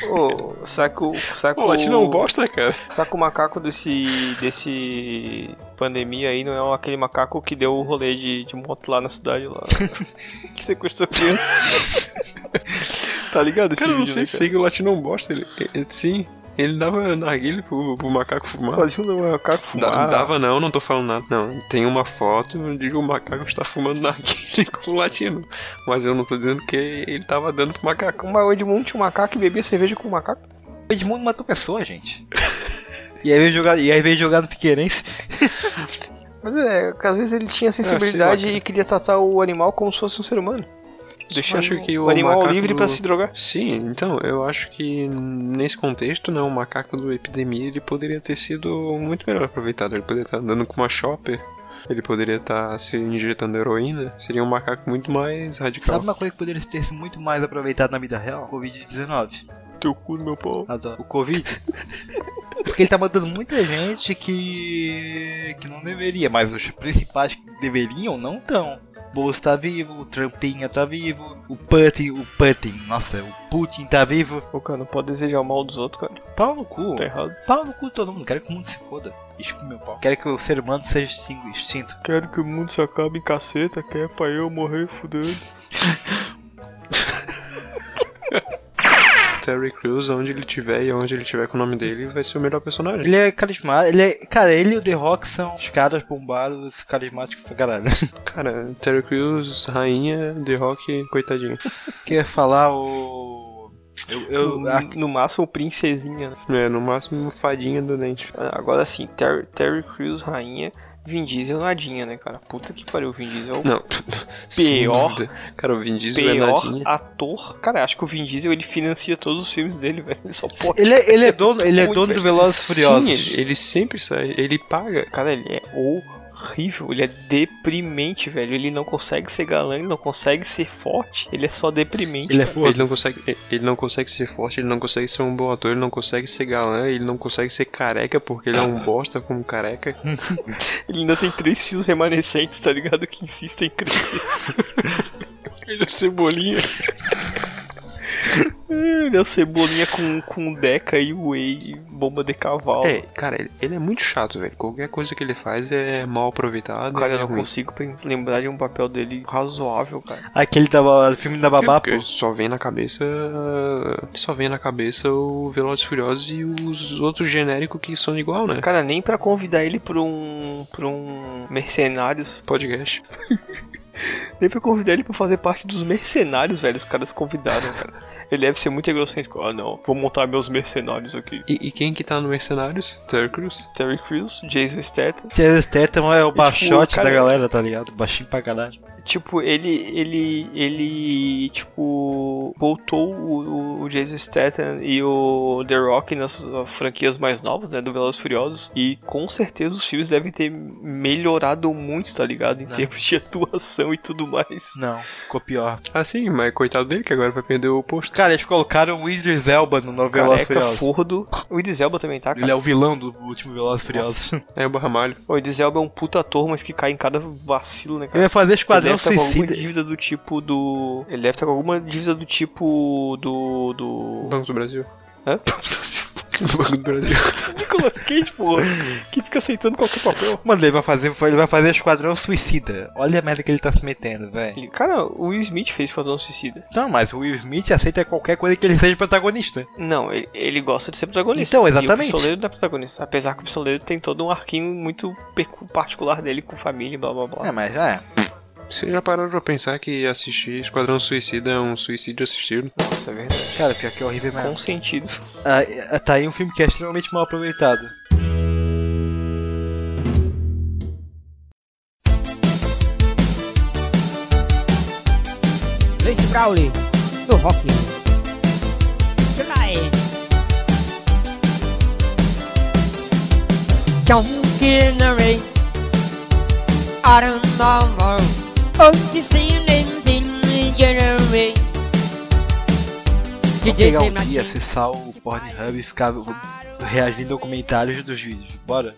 Ô, será que o. Será que O latino é um bosta, cara. Será que o macaco desse. desse. pandemia aí não é aquele macaco que deu o rolê de, de moto lá na cidade lá? que sequestrou criança. tá ligado esse Cara, eu não vídeo, sei né, se o latino é um bosta. Ele, ele- sim, ele dava narguilha pro, pro macaco fumar. Fazia um macaco Da- fumar. dava não, não tô falando nada. Não, tem uma foto onde o macaco está fumando narguilha com o latino. Mas eu não tô dizendo que ele tava dando pro macaco. Mas o Edmundo tinha um macaco e bebia cerveja com o macaco. O Edmundo matou pessoas, gente. e aí veio jogar, e aí veio jogar no Piqueirense. Mas é, que às vezes ele tinha sensibilidade sei lá, cara. e queria tratar o animal como se fosse um ser humano. Deixando acho que o, o animal macaco livre do- pra se drogar. Sim, então, eu acho que nesse contexto, né, o macaco do Epidemia, ele poderia ter sido muito melhor aproveitado. Ele poderia estar andando com uma shopper, ele poderia estar se injetando heroína. Seria um macaco muito mais radical. Sabe uma coisa que poderia ter sido muito mais aproveitado na vida real? Covid-19. Teu cu no meu pau. Adoro. O Covid. Porque ele tá matando muita gente que. que não deveria, mas os principais que deveriam não estão. Bolso tá vivo, o Trampinha tá vivo, o Putin, o Putin, nossa, o Putin tá vivo. Ô, cara, não pode desejar o mal dos outros, cara. Pau no cu. Tá errado. Pau no cu todo mundo, quero que o mundo se foda. Escupe meu pau. Quero que o ser humano seja extinto. Quero que o mundo se acabe em caceta, que é pra eu morrer fudendo. Terry Crews, onde ele tiver e onde ele tiver com o nome dele, vai ser o melhor personagem. Ele é carismático, ele é. Cara, ele e o The Rock são os caras bombados, carismáticos pra caralho. Cara, Terry Crews, rainha, The Rock, coitadinho. Quer falar o. Eu. eu no, a- no máximo, princesinha. né? É, no máximo, fadinha do dente. Agora sim, Terry, Terry Crews, rainha. Vin Diesel, nadinha, né, cara? Puta que pariu, Vin Diesel. é o Não, Pior-. Cara, o Vin Diesel é Pior nadinha. ator. Cara, acho que o Vin Diesel ele financia todos os filmes dele, velho. Ele só pode. Ele é, ele é dono, ele é dono do. Velozes e Furiosos. Sim, ele, ele sempre sai, ele paga. Cara, ele é horrível. Ele é deprimente, velho. Ele não consegue ser galã, ele não consegue ser forte. Ele é só deprimente. Ele é. Ele não consegue, ele não consegue ser forte, ele não consegue ser um bom ator, ele não consegue ser galã, ele não consegue ser careca porque ele é um bosta como careca. Ele ainda tem três fios remanescentes, tá ligado? Que insistem em crescer. Ele é cebolinha. Ele é o cebolinha com, com deca e whey e bomba de cavalo. É, cara, ele, ele é muito chato, velho. Qualquer coisa que ele faz é mal aproveitado. Cara, é eu não ruim. consigo lembrar de um papel dele razoável, cara. Aquele da, do filme da Babá, Porque pô. só vem na cabeça. Só vem na cabeça o Velozes Furiosos e os outros genéricos que são igual, né? Cara, nem pra convidar ele pra um. pra um. Mercenários. Podcast. Nem pra convidar ele pra fazer parte dos mercenários, velho. Os caras convidaram, cara. Ele deve ser muito egocêntrico. Ah, não, vou montar meus mercenários aqui. E, e quem que tá no Mercenários? Terry Crews? Terry Crews, Jason Statham. Jason Statham é o tipo, baixote cara- da galera, tá ligado? Baixinho pra caralho. Tipo, ele, ele, ele, tipo, voltou o, o- Jason Statham e o The Rock nas franquias mais novas, né, do Velozes e Furiosos, e com certeza os filmes devem ter melhorado muito, tá ligado, em termos de atuação e tudo mais. Não, ficou pior. Ah, sim, mas coitado dele que agora vai perder o posto. Cara, eles colocaram o Idris Elba no novo Velozes e Furiosos. Fordo. O Idris Elba também tá, Ele cara. é o vilão do último Velozes e Furiosos. É o Barramalho. O Idris Elba é um puta ator, mas que cai em cada vacilo, né, cara? Ele vai fazer Ele Esquadrão deve estar com alguma dívida do tipo do. Ele deve estar com alguma dívida do tipo do. do. Banco do Brasil. Hã? Banco do Brasil. Nicolas Cage, porra, que fica aceitando qualquer papel. Mano, ele vai fazer, ele vai fazer Esquadrão Suicida. Olha a merda que ele tá se metendo, velho. Cara, o Will Smith fez Esquadrão Suicida. Não, mas o Will Smith aceita qualquer coisa que ele seja protagonista. Não, ele, ele gosta de ser protagonista. Então, E exatamente. o Pistoleiro não é protagonista. Apesar que o Pistoleiro tem todo um arquinho muito particular dele com família e blá blá blá. É, mas é. Você já parou pra pensar que assistir Esquadrão Suicida é um suicídio assistido? Nossa, é verdade. Cara, pior que é horrível mesmo. Com sentido. Ah, tá aí um filme que é extremamente mal aproveitado. Tracy Crowley, no rock. Tonight. John Kinnery, Autumn Number, onde se in. Vou DJ pegar um dia, acessar o Pornhub e ficar reagindo a comentários dos vídeos. Bora?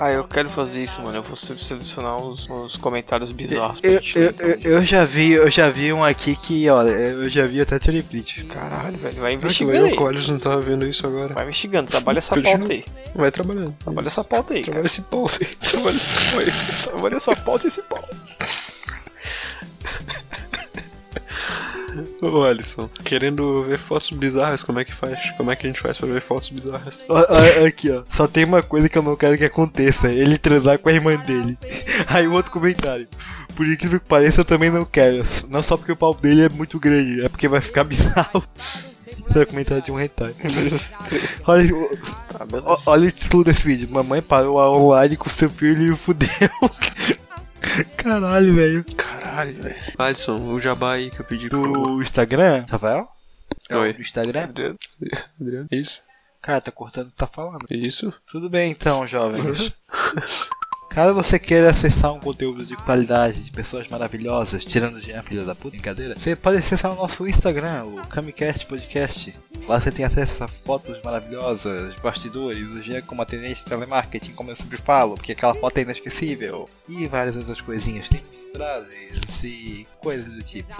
Ah, eu quero fazer isso, mano. Eu vou se- selecionar os, os comentários bizarros pra Eu, gente eu, eu, eu já vi, eu já vi um aqui que, olha, eu já vi até tirei print. Caralho, velho. Vai investigando o Alisson não tava vendo isso agora. Vai investigando. Trabalha essa Continua. pauta aí. Vai trabalhando. Trabalha essa pauta aí, cara. Trabalha esse pau aí. Trabalha esse pau aí. Trabalha essa pauta e esse pau. Ô Alisson, querendo ver fotos bizarras, como é que faz? Como é que a gente faz pra ver fotos bizarras? Aqui, ó. Só tem uma coisa que eu não quero que aconteça: ele transar com a irmã dele. Aí o outro comentário. Por incrível que pareça, eu também não quero. Não só porque o pau dele é muito grande, é porque vai ficar bizarro. Esse é o comentário de um hentai. Olha, Tá, olha o título desse vídeo: Mamãe parou a online com seu filho e o fudeu. Caralho, velho. Caralho, velho. Alisson, o jabá aí que eu pedi pro Do Instagram, Rafael? Oi. Do Instagram? Adriano. Isso, Cara, tá cortando o que tá falando. isso. Tudo bem então, jovens. Caso você queira acessar um conteúdo de qualidade de pessoas maravilhosas, tirando de filha da puta, brincadeira, você pode acessar o nosso Instagram, o Camicast Podcast. Lá você tem acesso a fotos maravilhosas, bastidores, o Jean como atendente de telemarketing, como eu sempre falo, porque aquela foto é inesquecível. E várias outras coisinhas. Frases e coisas do tipo.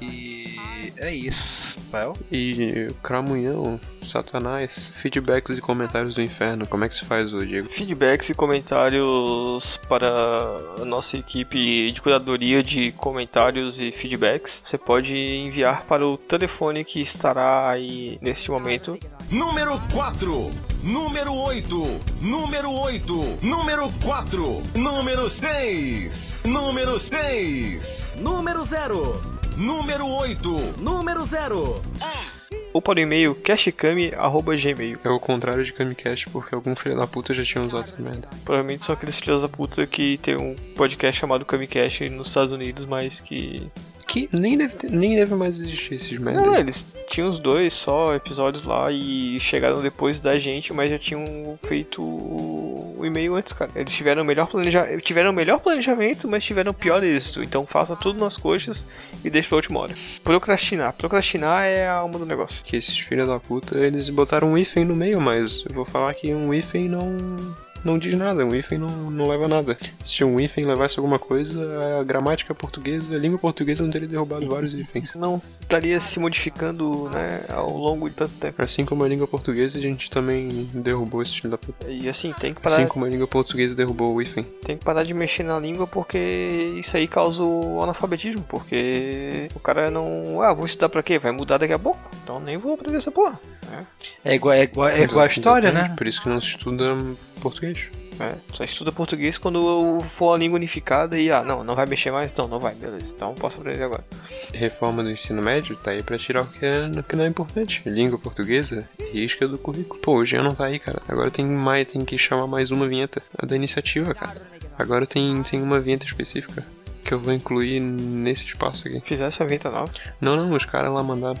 E é isso, Rafael. E Cramunhão, Satanás, feedbacks e comentários do inferno. Como é que se faz, ô Diego? Feedbacks e comentários para a nossa equipe de curadoria de comentários e feedbacks. Você pode enviar para o telefone que estará aí neste momento. Número 4, número 8, número 8, número 4, número 6, número 6, Número 0, número 8, número 0. Ou para o e-mail cashcam.gmail. É o contrário de Camicast, porque algum filho da puta já tinha usado essa merda. Provavelmente são aqueles filhos da puta que tem um podcast chamado Camicast nos Estados Unidos, mas que Que nem deve, ter- nem deve mais existir esses merda. Não, não, eles tinham os dois só episódios lá e chegaram depois da gente, mas já tinham feito o e-mail antes, cara. Eles tiveram o melhor planejamento, tiveram melhor planejamento, mas tiveram o pior êxito. Então faça tudo nas coxas e deixe pra última hora. Procrastinar. Procrastinar é a alma do negócio. Que esses filhos da puta, eles botaram um hífen no meio, mas eu vou falar que um hífen não. Não diz nada, um hífen não, não leva a nada. Se um hífen levasse alguma coisa, a gramática portuguesa, a língua portuguesa não teria derrubado vários hífens. Não estaria se modificando, né, ao longo de tanto tempo. Assim como a língua portuguesa, a gente também derrubou esse filho da puta. E assim, tem que parar, Assim como a língua portuguesa derrubou o hífen. tem que parar de mexer na língua porque isso aí causa o analfabetismo. Porque o cara não. Ah, vou estudar pra quê? Vai mudar daqui a pouco. Então nem vou aprender essa porra. É igual, é igual, é igual a história, né? Por isso que não se estuda português. É, só estuda português quando for a língua unificada e, ah, não, não vai mexer mais? Então, não vai, beleza. Então posso aprender agora. Reforma do ensino médio tá aí pra tirar o que, é, o que não é importante. Língua portuguesa, risca do currículo. Pô, o Jean não tá aí, cara. Agora tem mais, tem que chamar mais uma vinheta. A da iniciativa, cara. Agora tem, tem uma vinheta específica que eu vou incluir nesse espaço aqui. Fizesse a vinheta nova. Não, não, os caras lá mandaram.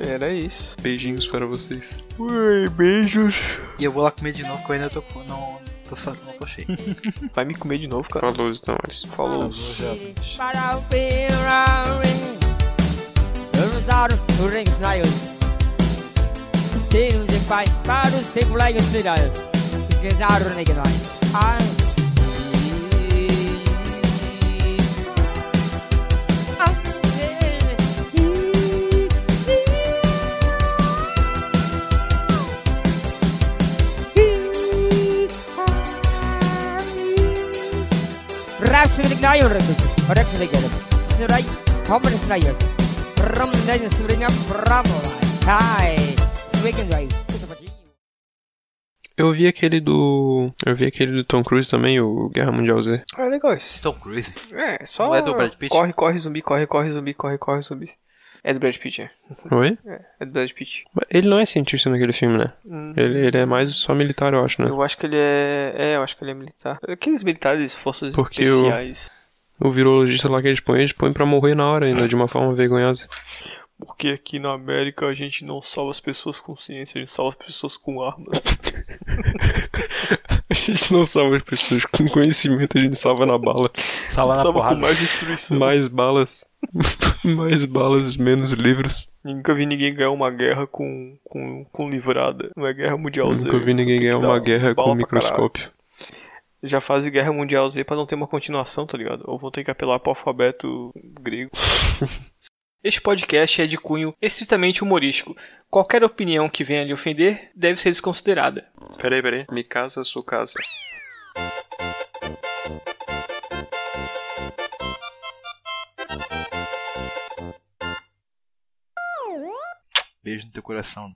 Era isso. Beijinhos para vocês. Ui, beijos. E eu vou lá comer de novo, que eu ainda tô com. Não, tô, não tô cheio. Vai me comer de novo, cara. Falou, então, Alisson. Falou. O ring. Snails. E pai para os. Ah. Rakselig na yun rin. Rakselig yun. Siray, common players. Ram na yun, siray nga, bravo. Hi, swing and right. Eu vi aquele do. Eu vi aquele do Tom Cruise também, o Guerra Mundial Z. Ah, legal esse. Tom Cruise. É, só. Não é do Brad Pitt? Corre, corre, zumbi, corre, corre, zumbi, corre, corre, zumbi. É do Brad Pitt, é. Oi? É, é do Brad Pitt. Ele não é cientista naquele filme, né? Hum. Ele, ele é mais só militar, eu acho, né? Eu acho que ele é. É, eu acho que ele é militar. Aqueles militares, forças Porque o- especiais. O virologista lá que eles põem, eles põem pra morrer na hora ainda, de uma forma vergonhosa. Porque aqui na América a gente não salva as pessoas com ciência, a gente salva as pessoas com armas. A gente não salva as pessoas com conhecimento, a gente salva na bala. Salva na salva com mais destruição. Mais balas. mais balas, menos livros. Nunca vi ninguém ganhar uma guerra com, com, com livrada. Não é guerra mundial Z. nunca vi ninguém ganhar uma guerra com microscópio. Já faz guerra mundial Z pra não ter uma continuação, tá ligado? Ou vão ter que apelar pro alfabeto grego. Este podcast é de cunho estritamente humorístico. Qualquer opinião que venha lhe ofender deve ser desconsiderada. Peraí, peraí. Me casa, sua casa. Beijo no teu coração.